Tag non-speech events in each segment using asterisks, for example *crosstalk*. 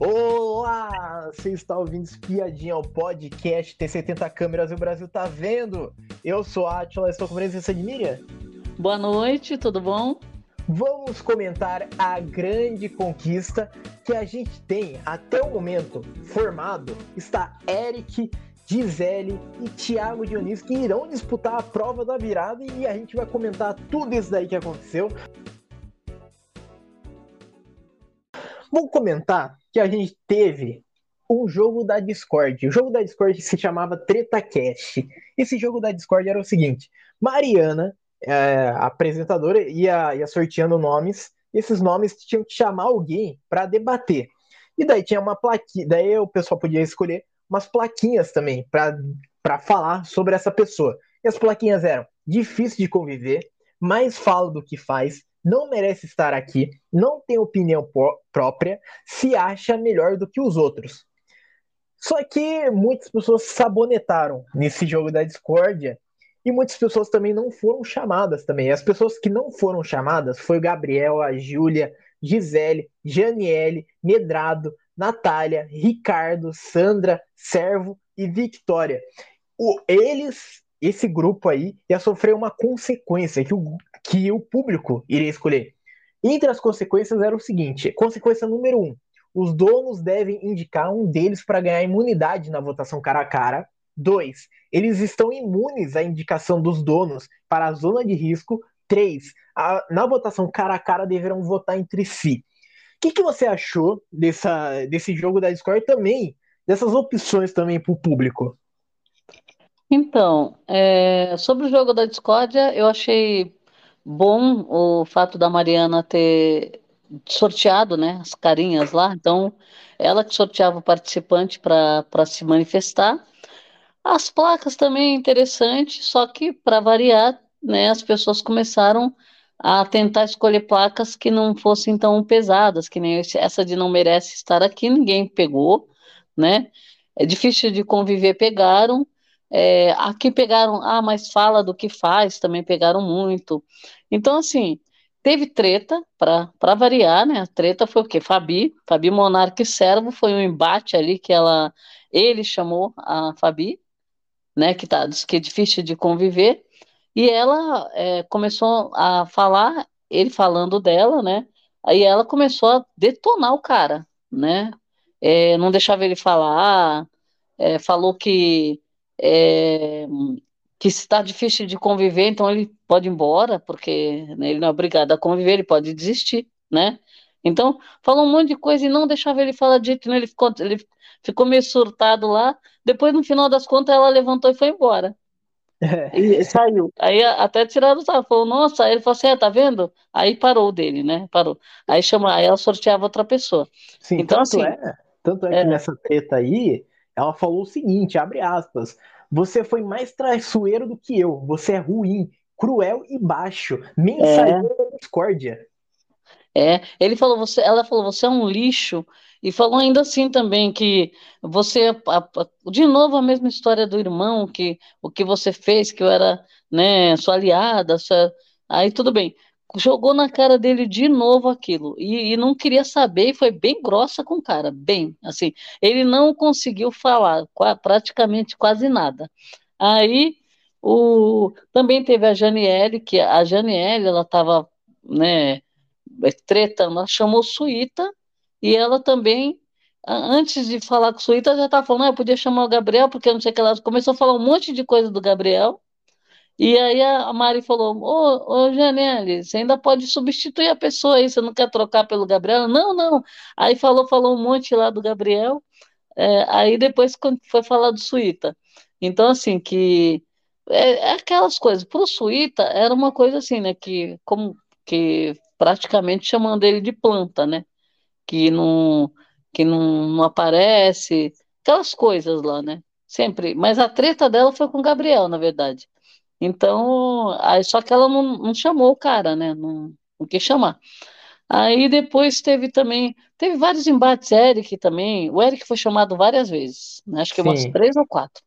Olá! Você está ouvindo Espiadinha ao podcast Tem 70 câmeras e o Brasil tá vendo. Eu sou a Atila, estou com a presença de Miriam. Boa noite, tudo bom? Vamos comentar a grande conquista que a gente tem até o momento formado. Está Eric, Gisele e Thiago Dionísio que irão disputar a prova da virada e a gente vai comentar tudo isso daí que aconteceu. Vou comentar que a gente teve um jogo da Discord. O jogo da Discord se chamava TretaCast. Esse jogo da Discord era o seguinte: Mariana, é, a apresentadora, ia, ia sorteando nomes. E esses nomes tinham que chamar alguém para debater. E daí tinha uma plaquinha, daí o pessoal podia escolher umas plaquinhas também para falar sobre essa pessoa. E as plaquinhas eram difícil de conviver, mais fala do que faz, não merece estar aqui, não tem opinião própria, se acha melhor do que os outros. Só que muitas pessoas sabonetaram nesse jogo da discórdia e muitas pessoas também não foram chamadas também. As pessoas que não foram chamadas foi o Gabriel, a Júlia, Gisele, Janiele, Medrado, Natália, Ricardo, Sandra, Servo e Victória. O, eles, esse grupo aí, ia sofrer uma consequência que o, que o público iria escolher. Entre as consequências era o seguinte: consequência número um, os donos devem indicar um deles para ganhar imunidade na votação cara a cara. Dois, eles estão imunes à indicação dos donos para a zona de risco. Três, a, na votação cara a cara deverão votar entre si. O que, que você achou dessa, desse jogo da Discord também, dessas opções também para o público? Então, é, sobre o jogo da discórdia, eu achei bom o fato da Mariana ter sorteado, né, as carinhas lá. Então, ela que sorteava o participante para se manifestar. As placas também interessante, só que para variar, né, as pessoas começaram a tentar escolher placas que não fossem tão pesadas, que nem essa de não merece estar aqui, ninguém pegou, né? É difícil de conviver, pegaram. É, aqui pegaram, ah, mas fala do que faz, também pegaram muito. Então, assim, teve treta, para variar, né? A treta foi o quê? Fabi, Fabi Monarque Servo, foi um embate ali que ela, ele chamou a Fabi, né? Que, tá, que é difícil de conviver, e ela é, começou a falar, ele falando dela, né? Aí ela começou a detonar o cara, né? É, não deixava ele falar, é, falou que é, que está difícil de conviver, então ele pode ir embora, porque né, ele não é obrigado a conviver, ele pode desistir, né? Então, falou um monte de coisa e não deixava ele falar jeito nenhum, ele ficou, ele ficou meio surtado lá, depois, no final das contas, ela levantou e foi embora. É. *laughs* E saiu. Aí até tiraram o sarro, falou, nossa, aí ele falou assim, é, tá vendo? Aí parou dele, né? Parou. Aí chamou, aí ela sorteava outra pessoa. Sim, então, tanto assim, é, tanto é, é que nessa treta aí, ela falou o seguinte, abre aspas, você foi mais traiçoeiro do que eu. Você é ruim, cruel e baixo. Mensageiro é. da discórdia. É, ele falou, você, ela falou, você é um lixo. E falou ainda assim também que você, de novo a mesma história do irmão, que o que você fez, que eu era, né, sua aliada, sua... aí tudo bem jogou na cara dele de novo aquilo. E, e, não queria saber e foi bem grossa com o cara, bem, assim, ele não conseguiu falar praticamente quase nada. Aí o também teve a Janiele, que a Janiele ela estava, né, tretando, ela chamou Suíta e ela também antes de falar com Suíta já estava falando, ah, eu podia chamar o Gabriel porque não sei o que ela começou a falar um monte de coisa do Gabriel e aí a Mari falou: Ô, ô Janelle, você ainda pode substituir a pessoa aí, você não quer trocar pelo Gabriel? Não, não. Aí falou, falou um monte lá do Gabriel, é, aí depois foi falar do Suíta. Então, assim, que é, é aquelas coisas. Para o Suíta era uma coisa assim, né? Que, como, que praticamente chamando ele de planta, né? Que não, que não, não aparece, aquelas coisas lá, né? Sempre. Mas a treta dela foi com o Gabriel, na verdade. Então, aí, só que ela não, não chamou o cara, né? Não, não quis chamar. Aí depois teve também, teve vários embates, Eric também, o Eric foi chamado várias vezes, né? acho que Sim. umas três ou quatro.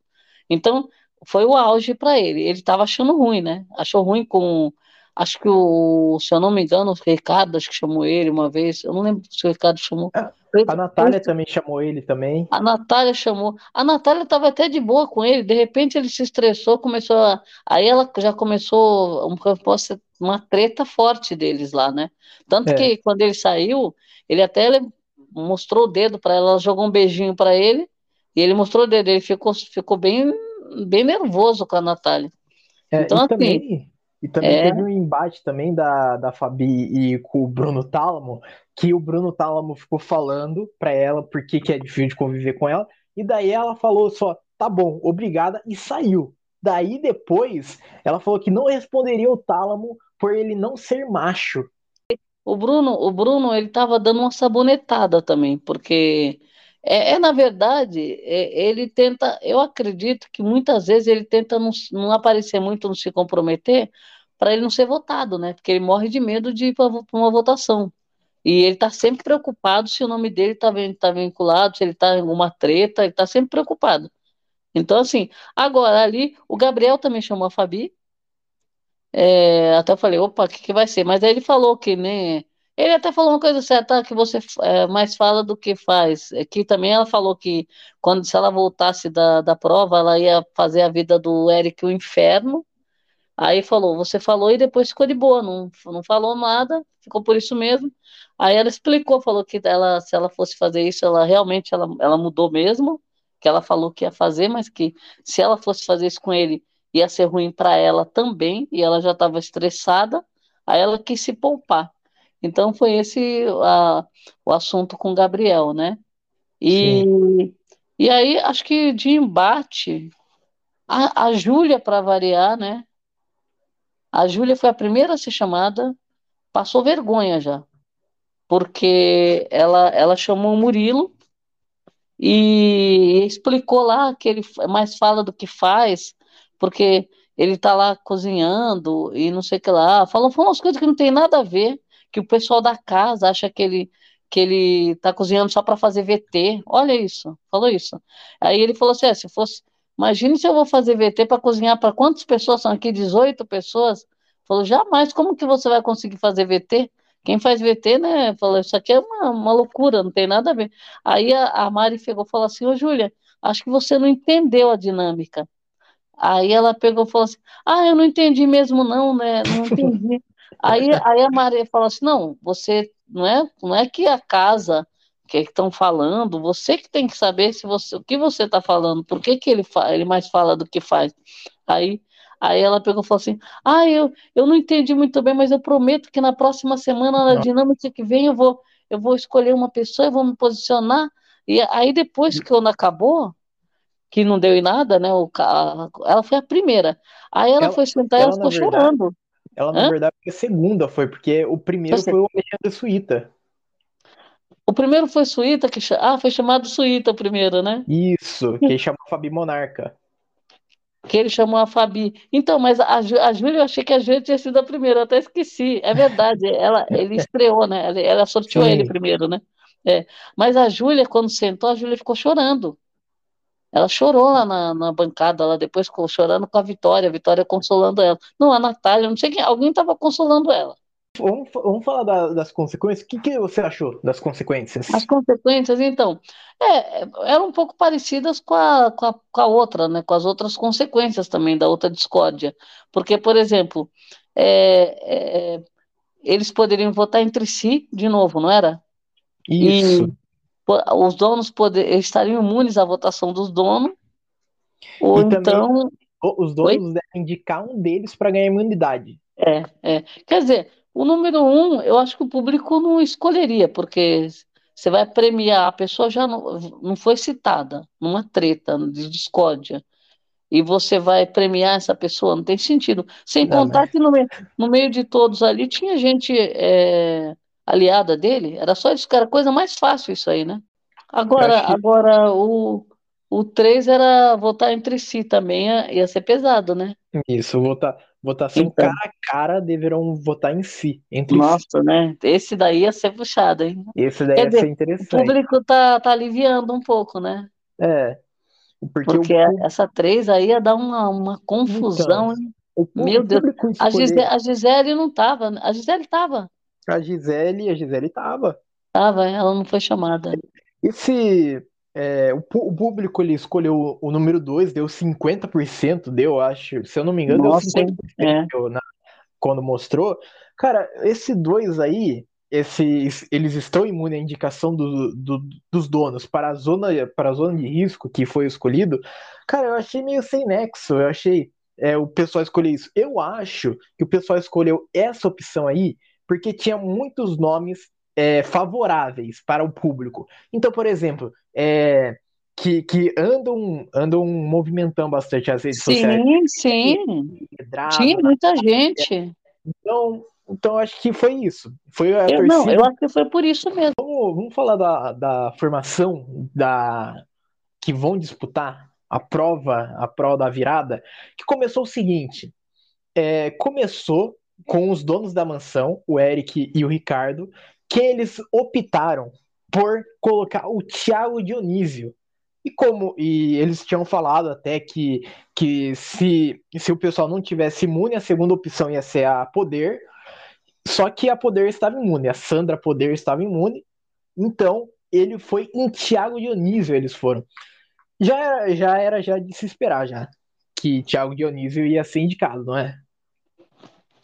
Então, foi o auge para ele. Ele estava achando ruim, né? Achou ruim com acho que o, se eu não me engano, o Ricardo acho que chamou ele uma vez, eu não lembro se o Ricardo chamou. É, a Natália também chamou ele também. A Natália chamou. A Natália estava até de boa com ele, de repente ele se estressou, começou a. Aí ela já começou uma treta forte deles lá, né? Tanto é. que quando ele saiu, ele até mostrou o dedo para ela, ela jogou um beijinho para ele, e ele mostrou o dedo, ele ficou, ficou bem, bem nervoso com a Natália. É, então, assim, também, e também é... teve um embate também da, da Fabi e com o Bruno Tálamo, que o Bruno Tálamo ficou falando para ela por que, é difícil de conviver com ela, e daí ela falou só, tá bom, obrigada, e saiu. Daí depois, ela falou que não responderia o Tálamo por ele não ser macho. O Bruno, o Bruno, ele tava dando uma sabonetada também, porque é, é, na verdade, é, ele tenta, eu acredito que muitas vezes ele tenta não, não aparecer muito, não se comprometer, para ele não ser votado, né? Porque ele morre de medo de ir para uma votação. E ele está sempre preocupado se o nome dele está tá vinculado, se ele está em alguma treta, ele está sempre preocupado. Então, assim, agora ali, o Gabriel também chamou a Fabi. É, até eu falei, opa, o que, que vai ser? Mas aí ele falou que. Né, ele até falou uma coisa certa, que você é, mais fala do que faz. É que também ela falou que quando se ela voltasse da, da prova, ela ia fazer a vida do Eric o inferno. Aí falou, você falou e depois ficou de boa, não, não falou nada, ficou por isso mesmo. Aí ela explicou, falou que ela, se ela fosse fazer isso, ela realmente ela, ela mudou mesmo, que ela falou que ia fazer, mas que se ela fosse fazer isso com ele, ia ser ruim para ela também, e ela já estava estressada, aí ela quis se poupar. Então foi esse a, o assunto com o Gabriel, né? E, e aí, acho que de embate, a, a Júlia, para variar, né? A Júlia foi a primeira a ser chamada, passou vergonha já, porque ela, ela chamou o Murilo e explicou lá que ele mais fala do que faz, porque ele tá lá cozinhando e não sei o que lá. Falou, falou umas coisas que não tem nada a ver que o pessoal da casa acha que ele que ele está cozinhando só para fazer VT. Olha isso, falou isso. Aí ele falou assim: é, se fosse, imagine se eu vou fazer VT para cozinhar para quantas pessoas são aqui? 18 pessoas. Falou, jamais, como que você vai conseguir fazer VT? Quem faz VT, né? Falou, isso aqui é uma, uma loucura, não tem nada a ver. Aí a, a Mari pegou e falou assim: Ô Júlia, acho que você não entendeu a dinâmica. Aí ela pegou e falou assim: Ah, eu não entendi mesmo, não, né? Não entendi. *laughs* Aí, aí a Maria fala assim: não, você não é, não é que a casa que estão falando, você que tem que saber se você, o que você está falando, por que, que ele, ele mais fala do que faz. Aí, aí ela pegou e falou assim: Ah, eu, eu não entendi muito bem, mas eu prometo que na próxima semana, na dinâmica que vem, eu vou, eu vou escolher uma pessoa e vou me posicionar. E aí, depois que o acabou, que não deu em nada, né? O, a, ela foi a primeira. Aí ela, ela foi sentar e ela ficou verdade, chorando. Ela, na Hã? verdade, a segunda foi, porque o primeiro foi o Alexandre Suíta. O primeiro foi Suíta, que ah, foi chamado Suíta o primeiro, né? Isso, que ele chamou a Fabi Monarca. Que ele chamou a Fabi. Então, mas a, a Júlia, eu achei que a Júlia tinha sido a primeira, eu até esqueci. É verdade, ela, ele estreou, né? Ela, ela sorteou Sim. ele primeiro, né? É. Mas a Júlia, quando sentou, a Júlia ficou chorando. Ela chorou lá na, na bancada, ela depois chorando com a Vitória, a Vitória consolando ela. Não, a Natália, não sei quem, alguém estava consolando ela. Vamos, vamos falar da, das consequências. O que, que você achou das consequências? As consequências, então, é, eram um pouco parecidas com a, com, a, com a outra, né? Com as outras consequências também da outra discórdia. Porque, por exemplo, é, é, eles poderiam votar entre si de novo, não era? Isso. E, os donos poder, estariam imunes à votação dos donos, ou e então. os donos Oi? devem indicar um deles para ganhar imunidade. É, é. Quer dizer, o número um, eu acho que o público não escolheria, porque você vai premiar, a pessoa já não, não foi citada numa treta de discórdia, e você vai premiar essa pessoa, não tem sentido. Sem não, contar né? que no meio, no meio de todos ali tinha gente é, aliada dele, era só isso, cara, coisa mais fácil isso aí, né? Agora, que... agora o, o 3 era votar entre si também, ia ser pesado, né? Isso, votar, votação então. cara a cara deverão votar em si. Entre Nossa, si. né? Esse daí ia ser puxado, hein? Esse daí Quer ia dizer, ser interessante. O público tá, tá aliviando um pouco, né? É. Porque, porque o... essa 3 aí ia dar uma, uma confusão, então, Meu Deus, a. Gisele, a Gisele não tava. A Gisele tava. A Gisele, a Gisele tava. Tava, ela não foi chamada. Esse. é, o, o público ele escolheu o, número 2, deu 50%, deu, acho. Se eu não me engano, Nossa, deu 50% é. deu na- quando mostrou. Cara, esse dois aí, esses, eles estão imunes à indicação do, do- dos donos para a zona, para a zona de risco que foi escolhido. Cara, eu achei meio sem nexo. Eu achei é, o pessoal escolher isso. Eu acho que o pessoal escolheu essa opção aí porque tinha muitos nomes é, favoráveis para o público. Então, por exemplo, é, que, que andam, andam movimentando bastante as redes sociais. Sim, sim. Tinha muita gente. então, então acho que foi isso. Foi a Eu, não, eu acho que foi por isso mesmo. Vamos, vamos falar da, da formação da que vão disputar a prova, a prova da virada, que começou o seguinte: é, começou com os donos da mansão, o Eric e o Ricardo, que eles optaram por colocar o Thiago Dionísio. E como e eles tinham falado até que, que se, se o pessoal não tivesse imune, a segunda opção ia ser a Poder. Só que a Poder estava imune, a Sandra Poder estava imune. Então ele foi em Thiago Dionísio, eles foram. Já era, já era já de se esperar já que Thiago Dionísio ia ser indicado, não é?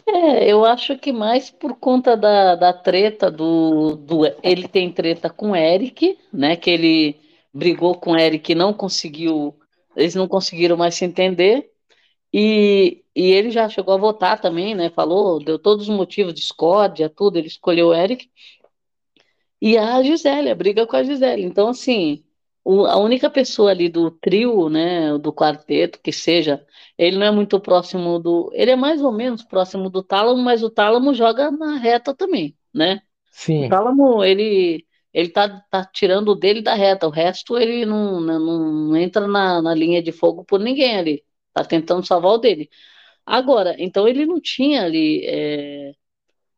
É, eu acho que mais por conta da, da treta do, do. Ele tem treta com o Eric, né? Que ele brigou com o Eric e não conseguiu. Eles não conseguiram mais se entender. E, e ele já chegou a votar também, né? Falou, deu todos os motivos, discórdia, tudo. Ele escolheu o Eric. E a Gisele, a briga com a Gisele. Então, assim, o- a única pessoa ali do trio, né, do quarteto, que seja, ele não é muito próximo do. Ele é mais ou menos próximo do Tálamo, mas o Tálamo joga na reta também, né? O Sim, Tálamo, ele, ele tá, tá tirando o dele da reta, o resto ele não, não, não entra na, na linha de fogo por ninguém ali. Tá tentando salvar o dele. Agora, então ele não tinha ali. é,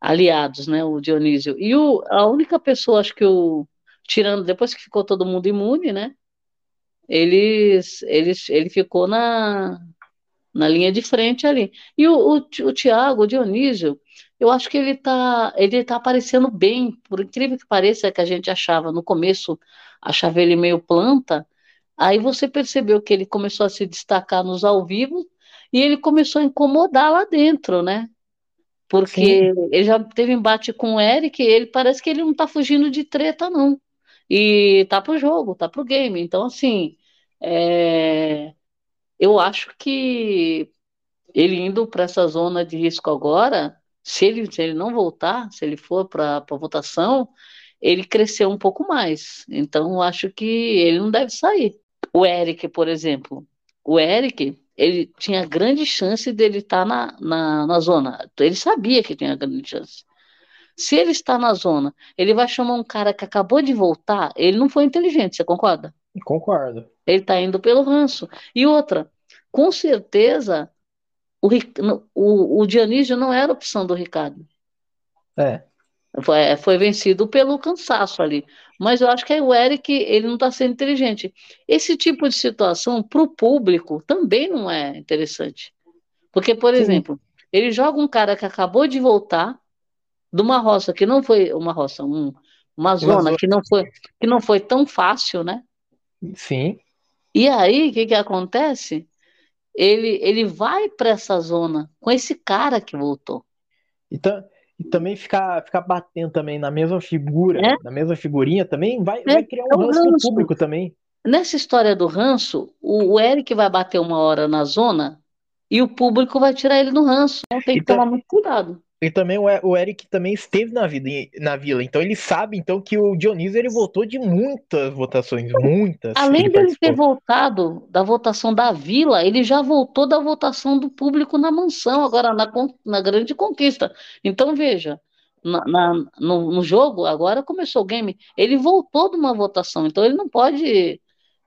aliados, né, o Dionísio. E o, a única pessoa, acho que o tirando depois que ficou todo mundo imune, né? Eles, eles, ele ficou na, na linha de frente ali. E o, o, o Thiago, o Dionísio, eu acho que ele tá, ele tá aparecendo bem, por incrível que pareça, que a gente achava no começo, achava ele meio planta. Aí você percebeu que ele começou a se destacar nos ao vivo e ele começou a incomodar lá dentro, né? Porque ele já teve embate com o Eric e ele parece que ele não tá fugindo de treta, não. E tá pro jogo, tá pro game. Então, assim, é, eu acho que ele indo para essa zona de risco agora, se ele, se ele não voltar, se ele for para a votação, ele cresceu um pouco mais. Então, eu acho que ele não deve sair. O Eric, por exemplo, o Eric, ele tinha grande chance dele estar na, na, na zona. Ele sabia que tinha grande chance. Se ele está na zona, ele vai chamar um cara que acabou de voltar, ele não foi inteligente, você concorda? concordo. Ele está indo pelo ranço. E outra, com certeza, o, o, o Dionísio não era opção do Ricardo. É, Foi, foi vencido pelo cansaço ali. Mas eu acho que o Eric, ele não está sendo inteligente. Esse tipo de situação, para o público, também não é interessante. Porque, por Sim. exemplo, ele joga um cara que acabou de voltar de uma roça que não foi uma roça, um- uma zona que não foi, que não foi tão fácil, né? sim, E aí, o que que acontece? Ele, ele vai para essa zona com esse cara que voltou. E, ta- e também ficar, ficar batendo também na mesma figura, É. na mesma figurinha também, vai, É, vai criar é um um ranço no ranço. público também. Nessa história do ranço, o, o Eric vai bater uma hora na zona e o público vai tirar ele no ranço. Então tem que Então- tomar muito cuidado. E também o, o Eric também esteve na, vida, na vila, então ele sabe então que o Dionísio ele votou de muitas votações, muitas. Além ele dele ter voltado da votação da Vila, ele já voltou da votação do público na mansão, agora na, na grande conquista. Então, veja, na- na- no, no jogo, agora começou o game, ele voltou de uma votação, então ele não pode,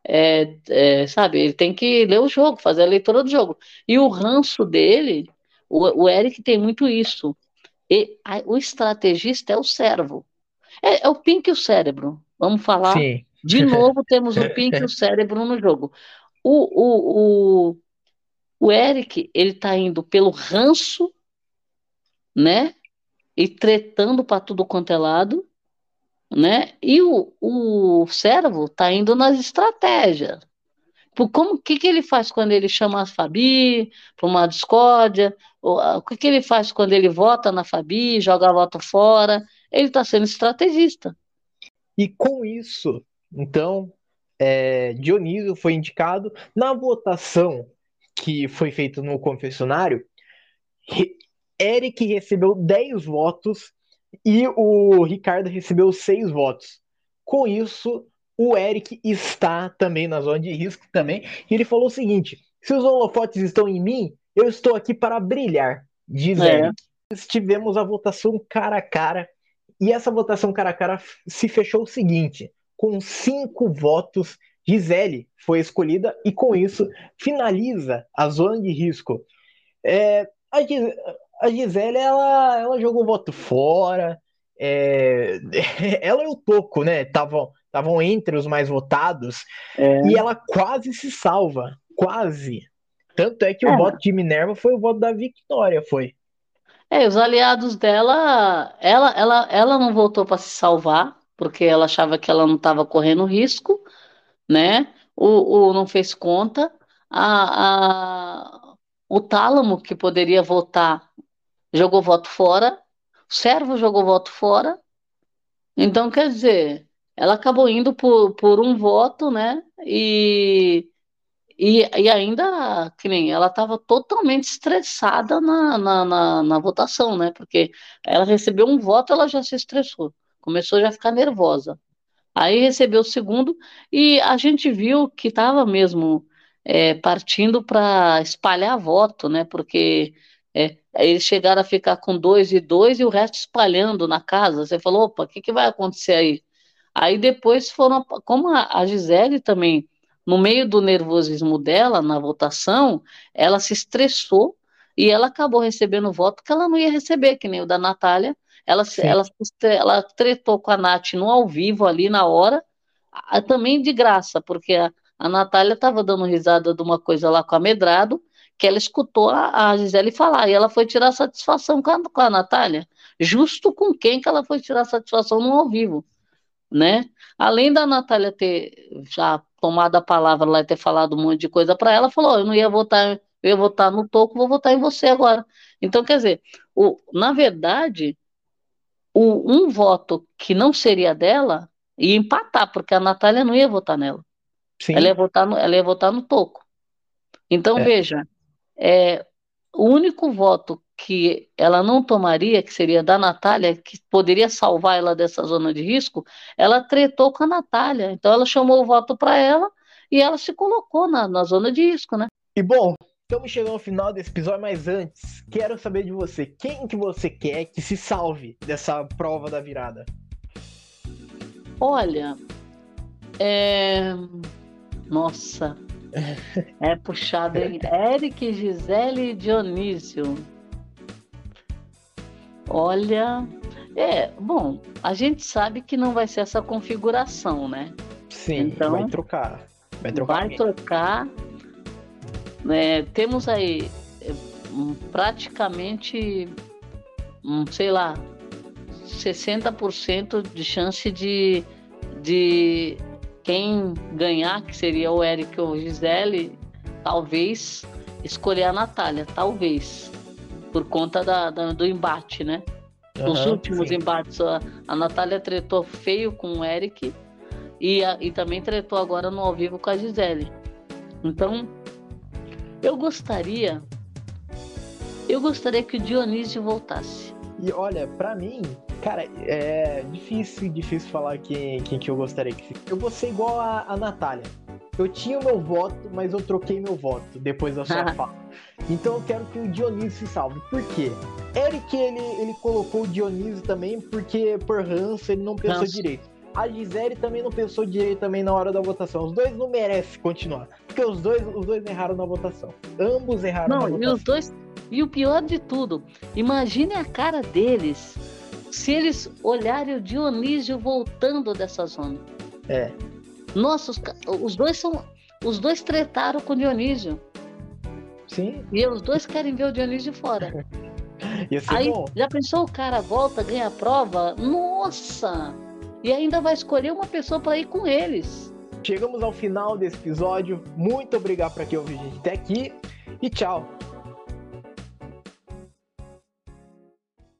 é, é, sabe, ele tem que ler o jogo, fazer a leitura do jogo. E o ranço dele, o, o Eric tem muito isso. E a- o estrategista é o servo. É, é o Pink e o cérebro. Vamos falar. Sim, De *laughs* novo, temos o Pink e o cérebro no jogo. O, o, o, O Eric, ele tá indo pelo ranço, né? E tretando para tudo quanto é lado, né? E o, o servo tá indo nas estratégias. Como que, que ele faz quando ele chama a Fabi para uma discórdia? O que, que ele faz quando ele vota na Fabi, joga voto fora? Ele está sendo estrategista. E com isso, então, é, Dionísio foi indicado na votação que foi feita no confessionário. Eric recebeu 10 votos e o Ricardo recebeu 6 votos. Com isso, o Eric está também na zona de risco também. E ele falou o seguinte: se os holofotes estão em mim, eu estou aqui para brilhar, diz é. Eric. Tivemos a votação cara a cara. E essa votação cara a cara se fechou o seguinte: com cinco votos, Gisele foi escolhida e com isso finaliza a zona de risco. É, a, Gis, a Gisele ela, ela jogou voto fora. É, *laughs* ela e o Toco, né? Estavam estavam entre os mais votados, é. e ela quase se salva, quase. Tanto é que é. o voto de Minerva foi o voto da Victoria, foi. É, os aliados dela, ela, ela, ela não voltou para se salvar, porque ela achava que ela não estava correndo risco, né? O, o não fez conta. A, a, o Tálamo, que poderia votar, jogou voto fora. O Servo jogou voto fora. Então, quer dizer, ela acabou indo por, por um voto, né? E, e, e ainda, que nem ela estava totalmente estressada na, na, na, na, votação, né? Porque ela recebeu um voto, ela já se estressou, começou já a ficar nervosa. Aí recebeu o segundo e a gente viu que estava mesmo é, partindo para espalhar voto, né? Porque é, eles chegaram a ficar com dois e dois e o resto espalhando na casa. Você falou, opa, o que, que vai acontecer aí? Aí depois foram, como a Gisele também, no meio do nervosismo dela, na votação, ela se estressou e ela acabou recebendo voto que ela não ia receber, que nem o da Natália. Ela, ela, ela tretou com a Nath no ao vivo ali na hora, também de graça, porque a, a Natália estava dando risada de uma coisa lá com a Medrado, que ela escutou a, a Gisele falar, e ela foi tirar satisfação com a, com a Natália, justo com quem que ela foi tirar satisfação no ao vivo né? Além da Natália ter já tomado a palavra lá e ter falado um monte de coisa para ela, falou: eu não ia votar, eu ia votar no Toco, vou votar em você agora. Então, quer dizer, o, na verdade, o, um voto que não seria dela ia empatar, porque a Natália não ia votar nela. Sim. Ela ia votar no, ela ia votar no Toco. Então, é. veja, é, o único voto que ela não tomaria, que seria da Natália, que poderia salvar ela dessa zona de risco, ela tretou com a Natália. Então ela chamou o voto para ela e ela se colocou na, na zona de risco, né? E bom, estamos chegando ao final desse episódio, mas antes, quero saber de você, quem que você quer que se salve dessa prova da virada? Olha, é... Nossa, é puxado, hein? *laughs* Eric, Gisele e Dionísio. Olha, é, bom, a gente sabe que não vai ser essa configuração, né? Sim, então, vai trocar. Vai trocar. Vai trocar. É, temos aí é, praticamente, sei lá, 60% de chance de, de quem ganhar, que seria o Eric ou Gisele, talvez escolher a Natália, talvez por conta da, da do embate, né? Nos últimos sim. embates, a, a Natália tretou feio com o Eric e, a, e também tretou agora no ao vivo com a Gisele. Então, eu gostaria. Eu gostaria que o Dionísio voltasse. E olha, para mim, cara, é difícil, difícil falar quem, quem que eu gostaria que. Eu vou ser igual a, a Natália eu tinha o meu voto, mas eu troquei meu voto depois da sua *laughs* fala. Então eu quero que o Dionísio se salve. Por quê? Eric, ele, ele colocou o Dionísio também porque por ranço ele não pensou Nossa. direito. A Gisele também não pensou direito também na hora da votação. Os dois não merecem continuar. Porque os dois, os dois erraram na votação. Ambos erraram não, na votação. E os dois. E o pior de tudo, imagine a cara deles se eles olharem o Dionísio voltando dessa zona. É. Nossa, os, os dois são. Os dois tretaram com Dionísio. Sim. E os dois querem ver o Dionísio fora. *laughs* Ia ser Aí, bom. já pensou o cara volta, ganha a prova? Nossa! E ainda vai escolher uma pessoa para ir com eles. Chegamos ao final desse episódio. Muito obrigado para quem ouviu a gente até aqui e tchau.